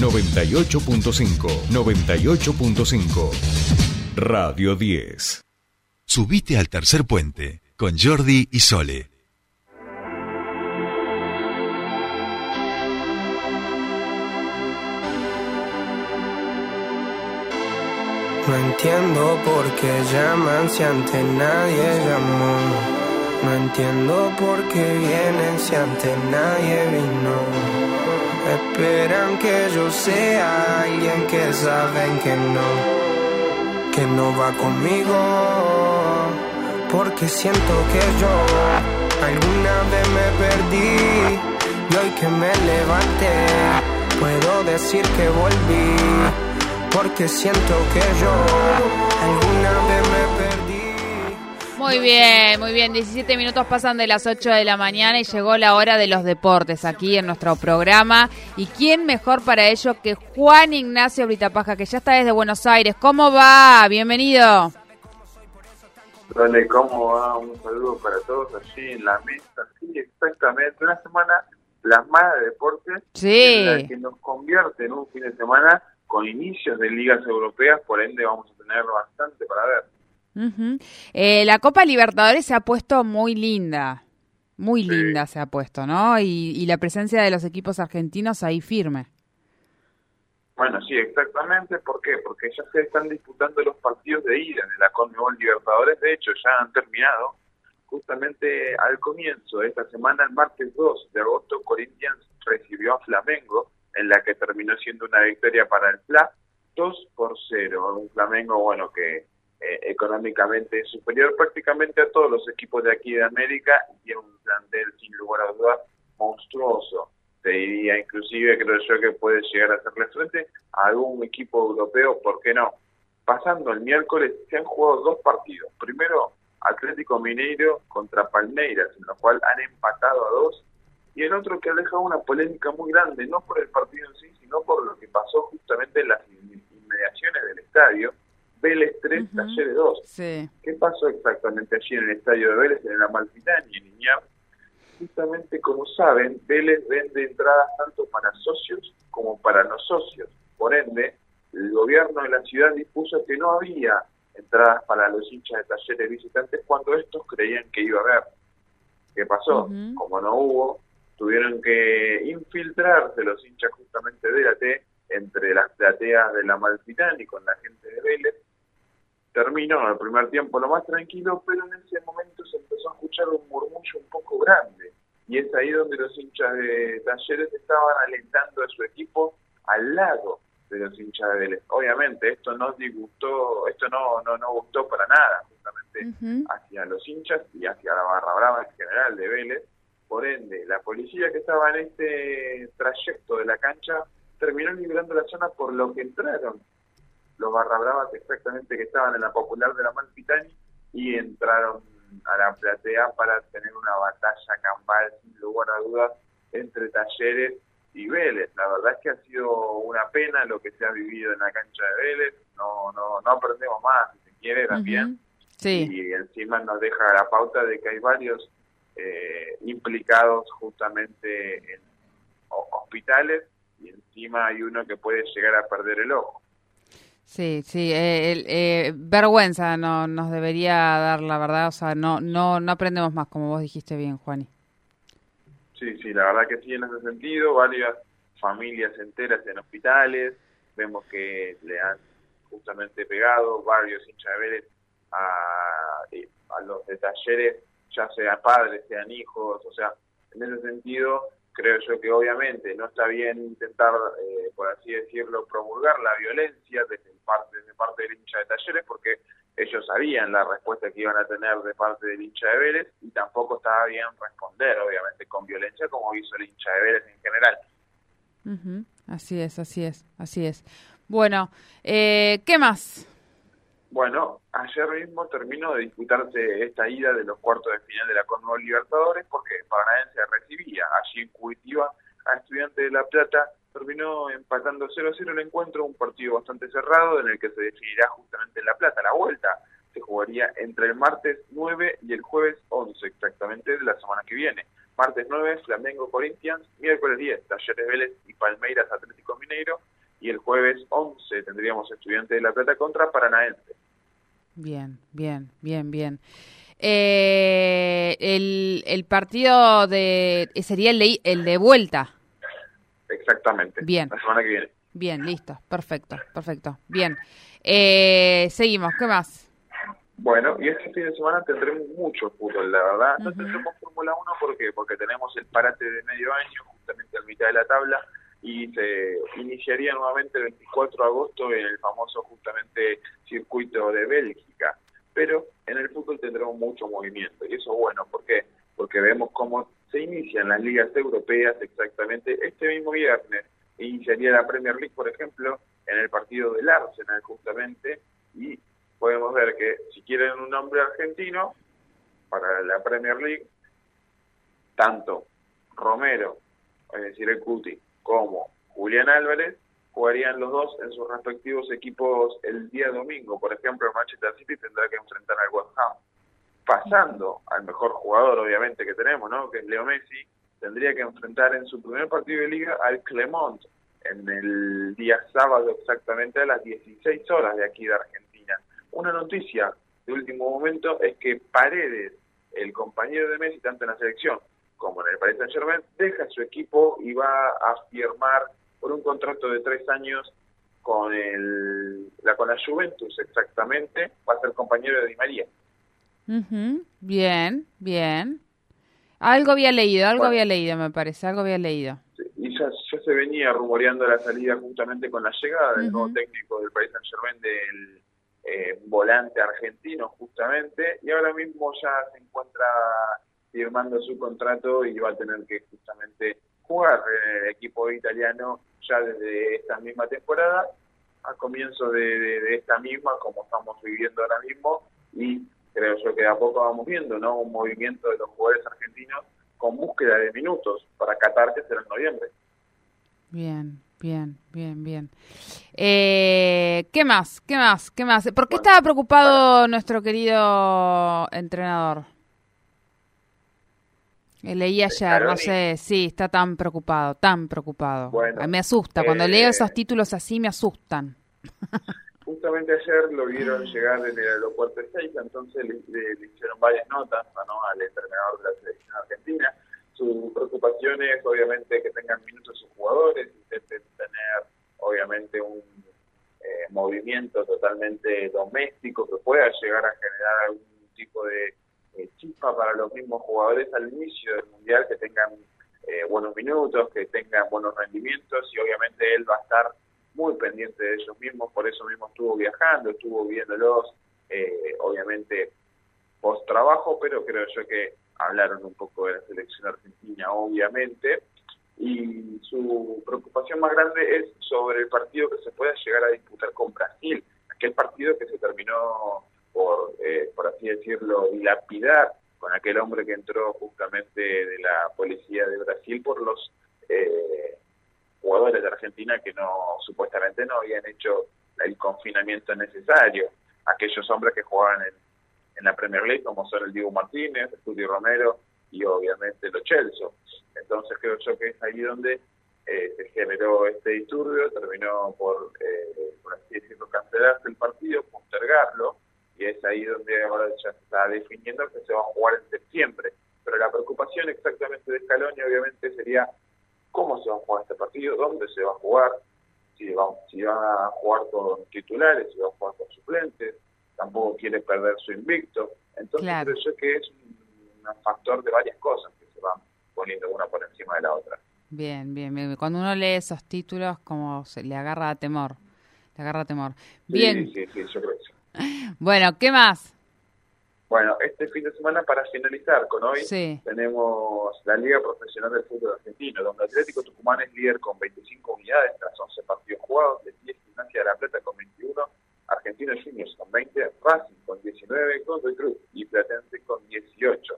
98.5, 98.5. Radio 10. Subite al tercer puente con Jordi y Sole. No entiendo por qué llaman si antes nadie llamó. No entiendo por qué vienen si antes nadie vino. Esperan que yo sea alguien que saben que no, que no va conmigo. Porque siento que yo alguna vez me perdí y hoy que me levanté puedo decir que volví porque siento que yo alguna vez me perdí. Muy bien, muy bien. 17 minutos pasan de las 8 de la mañana y llegó la hora de los deportes aquí en nuestro programa. ¿Y quién mejor para ello que Juan Ignacio Britapaja, que ya está desde Buenos Aires? ¿Cómo va? Bienvenido. Dale, ¿cómo va? Un saludo para todos allí en la mesa. Sí, exactamente. Una semana plasmada de deportes Sí. que nos convierte en un fin de semana con inicios de ligas europeas, por ende vamos a tener bastante para ver. Eh, la Copa Libertadores se ha puesto muy linda. Muy Sí. linda se ha puesto, ¿no? Y, y la presencia de los equipos argentinos ahí firme. Bueno, sí, exactamente. ¿Por qué? Porque ya se están disputando los partidos de ida de la Conmebol Libertadores. De hecho, ya han terminado. Justamente al comienzo de esta semana, el martes 2 de agosto, Corinthians recibió a Flamengo, en la que terminó siendo una victoria para el FLA, 2 por 0. Un Flamengo, bueno, que económicamente superior prácticamente a todos los equipos de aquí de América y tiene un plantel, sin lugar a dudas, monstruoso te diría inclusive creo yo que puede llegar a hacerle frente a algún equipo europeo, ¿por qué no? Pasando el miércoles se han jugado dos partidos. Primero Atlético Mineiro contra Palmeiras, en lo cual han empatado a dos, y el otro que ha dejado una polémica muy grande, no por el partido en sí, sino por lo que pasó justamente en las in- inmediaciones del estadio, Vélez 3, Ujú. Talleres 2. Sí. ¿Qué pasó exactamente allí en el estadio de Vélez, en el Amalfitani, en Iñar? Justamente como saben, Vélez vende entradas tanto para socios como para no socios. Por ende, el gobierno de la ciudad dispuso que no había entradas para los hinchas de talleres visitantes cuando estos creían que iba a haber. ¿Qué pasó? Como no hubo, tuvieron que infiltrarse los hinchas justamente de la T entre las plateas de la Malfitani con la gente de Vélez terminó el primer tiempo lo más tranquilo, pero en ese momento se empezó a escuchar un murmullo un poco grande. Y es ahí donde los hinchas de Talleres estaban alentando a su equipo al lado de los hinchas de Vélez. Obviamente esto no disgustó, esto no, no, no gustó para nada, justamente Ujú. hacia los hinchas y hacia la barra brava en general de Vélez. Por ende, la policía que estaba en este trayecto de la cancha terminó librando la zona por lo que entraron los barra bravas exactamente que estaban en la popular de la Malpitani y entraron a la platea para tener una batalla campal sin lugar a dudas entre Talleres y Vélez. La verdad es que ha sido una pena lo que se ha vivido en la cancha de Vélez. No, no, no aprendemos más, si se quiere también. Sí. y encima nos deja la pauta de que hay varios eh, implicados justamente en ho- hospitales y encima hay uno que puede llegar a perder el ojo. Sí, sí, eh, eh, vergüenza no, nos debería dar la verdad, o sea, no, no, no aprendemos más, como vos dijiste bien, Juani. Sí, sí, la verdad que sí en ese sentido, varias familias enteras en hospitales, vemos que le han justamente pegado varios hinchas a, eh, a los de talleres, ya sean padres, sean hijos, o sea, en ese sentido creo yo que obviamente no está bien intentar, eh, por así decirlo, promulgar la violencia desde parte, desde parte del hincha de talleres, porque ellos sabían la respuesta que iban a tener de parte del hincha de Vélez y tampoco estaba bien responder, obviamente, con violencia como hizo el hincha de Vélez en general. Ujú, Así es, así es, así es. Bueno, eh, ¿qué más? Bueno, ayer mismo terminó de disputarse esta ida de los cuartos de final de la Conmebol Libertadores porque Paranaense recibía allí en Curitiba a Estudiantes de La Plata. Terminó empatando 0-0 el encuentro, un partido bastante cerrado en el que se definirá justamente en La Plata. La vuelta se jugaría entre el martes 9 y el jueves 11 exactamente de la semana que viene. Martes 9, Flamengo Corinthians, miércoles 10, Talleres Vélez y Palmeiras Atlético Mineiro, y el jueves 11 tendríamos Estudiantes de La Plata contra Paranaense. Bien, bien, bien, bien. Eh, el, el partido de sería el de, el de vuelta. Exactamente. Bien. La semana que viene. Bien, listo, perfecto, perfecto. Bien. Eh, seguimos, ¿qué más? Bueno, y este fin de semana tendremos mucho fútbol, la verdad. No tendremos Fórmula 1 porque porque tenemos el parate de medio año, justamente a mitad de la tabla, y se iniciaría nuevamente el 24 de agosto en el famoso justamente circuito de Bélgica. Pero en el fútbol tendremos mucho movimiento, y eso bueno, ¿por qué? Porque vemos cómo se inician las ligas europeas exactamente este mismo viernes. Iniciaría la Premier League, por ejemplo, en el partido del Arsenal justamente, y podemos ver que si quieren un nombre argentino para la Premier League, tanto Romero, es decir, el Cuti, como Julián Álvarez jugarían los dos en sus respectivos equipos el día domingo. Por ejemplo, el Manchester City tendrá que enfrentar al West Ham. Pasando al mejor jugador, obviamente, que tenemos, ¿no? que es Leo Messi, tendría que enfrentar en su primer partido de liga al Clermont en el día sábado exactamente a las 16 horas de aquí de Argentina. Una noticia de último momento es que Paredes, el compañero de Messi, tanto en la selección como en el Paris Saint Germain, deja su equipo y va a firmar por un contrato de tres años con el la con la Juventus exactamente, va a ser compañero de Di María. Bien, bien. Algo había leído, algo había leído, me parece, algo había leído. Y ya, ya, se venía rumoreando la salida justamente con la llegada del nuevo técnico del Paris Saint Germain del eh, volante argentino justamente, y ahora mismo ya se encuentra firmando su contrato y va a tener que justamente jugar en el equipo italiano ya desde esta misma temporada, a comienzo de, esta misma, como estamos viviendo ahora mismo, y creo yo que a poco vamos viendo no un movimiento de los jugadores argentinos con búsqueda de minutos para Qatar, que será en noviembre. Bien, bien, bien, bien. Eh, ¿Qué más? ¿Qué más? ¿Qué más? ¿Por qué estaba preocupado nuestro querido entrenador? Eh, leí ayer, no sé, sí, está tan preocupado, tan preocupado. me asusta, cuando leo eh, esos títulos así me asustan. Justamente ayer lo vieron llegar desde el aeropuerto de Seiza, entonces le, hicieron varias notas ¿no? al entrenador de la selección argentina. Su preocupación es obviamente que tengan minutos sus jugadores, intenten tener obviamente un eh, movimiento totalmente doméstico que pueda llegar a generar algún tipo de eh, chispa para los mismos jugadores al inicio del mundial, que tengan eh, buenos minutos, que tengan buenos rendimientos y obviamente él va a estar muy pendiente de ellos mismos, por eso mismo estuvo viajando, estuvo viéndolos, eh, obviamente post trabajo, pero creo yo que hablaron un poco de la selección argentina, obviamente, y su preocupación más grande es sobre el partido que se pueda llegar a disputar con Brasil, aquel partido que se terminó por, eh, por así decirlo, dilapidar con aquel hombre que entró justamente de la policía de Brasil por los eh, jugadores de Argentina que no supuestamente no habían hecho el confinamiento necesario. Aquellos hombres que jugaban en, en la Premier League, como son el Diego Martínez, el Romero y obviamente los Chelsea. Entonces creo yo que es ahí donde eh, se generó este disturbio, terminó por, eh, por así decirlo, cancelarse el partido, postergarlo, y es ahí donde ahora ya se está definiendo que se va a jugar en septiembre. Pero la preocupación exactamente de Scaloni obviamente sería cómo se va a jugar este partido, dónde se va a jugar, si va, si va a jugar con titulares, si va a jugar con suplentes, tampoco quiere perder su invicto. Entonces creo yo que es un, factor de varias cosas que se van poniendo una por encima de la otra. Bien, bien, bien. Cuando uno lee esos títulos, como se le agarra temor. Le agarra temor. Bien. Sí, sí, sí, yo creo que sí. Bueno, ¿qué más? Bueno, este fin de semana para finalizar con hoy tenemos la Liga Profesional del Fútbol Argentino, donde Atlético Tucumán es líder con 25 unidades tras 11 partidos jugados, de 10 Gimnasia de la Plata con 21, Argentinos Juniors con 20, Racing con 19, Godoy Cruz y Platense con 18.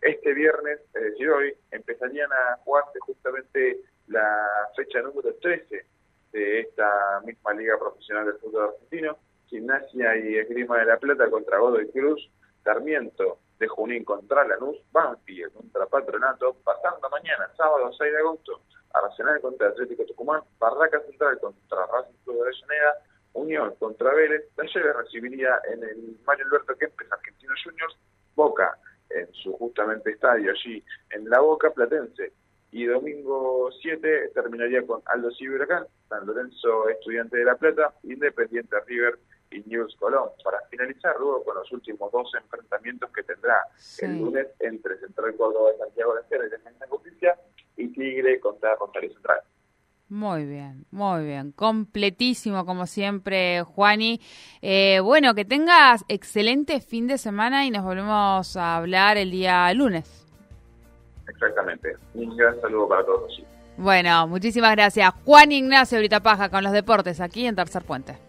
Este viernes, es decir hoy, empezarían a jugarse justamente la fecha número 13 de esta misma Liga Profesional del Fútbol Argentino, Gimnasia y Esgrima de la Plata contra Godoy Cruz, Sarmiento de Junín contra Lanús, Banfield contra Patronato, pasando mañana, sábado 6 de agosto, Arsenal contra Atlético Tucumán, Barraca Central contra Racing Club de Avellaneda, Unión contra Vélez, Talleres recibiría en el Mario Alberto Kempes Argentino Juniors, Boca en su justamente estadio allí en La Boca Platense. Y domingo 7 terminaría con Aldo Huracán, San Lorenzo Estudiante de La Plata, Independiente River y News Colón. Para finalizar, luego con los últimos dos enfrentamientos que tendrá el lunes entre Central Córdoba de Santiago de Estero y Defensa Justicia y Tigre contra Rosario Central. Muy bien, muy bien. Completísimo, como siempre, Juani. Eh, bueno, que tengas excelente fin de semana y nos volvemos a hablar el día lunes. Exactamente. Un gran saludo para todos. Bueno, muchísimas gracias. Juan Ignacio Paja con los deportes aquí en Tercer Puente.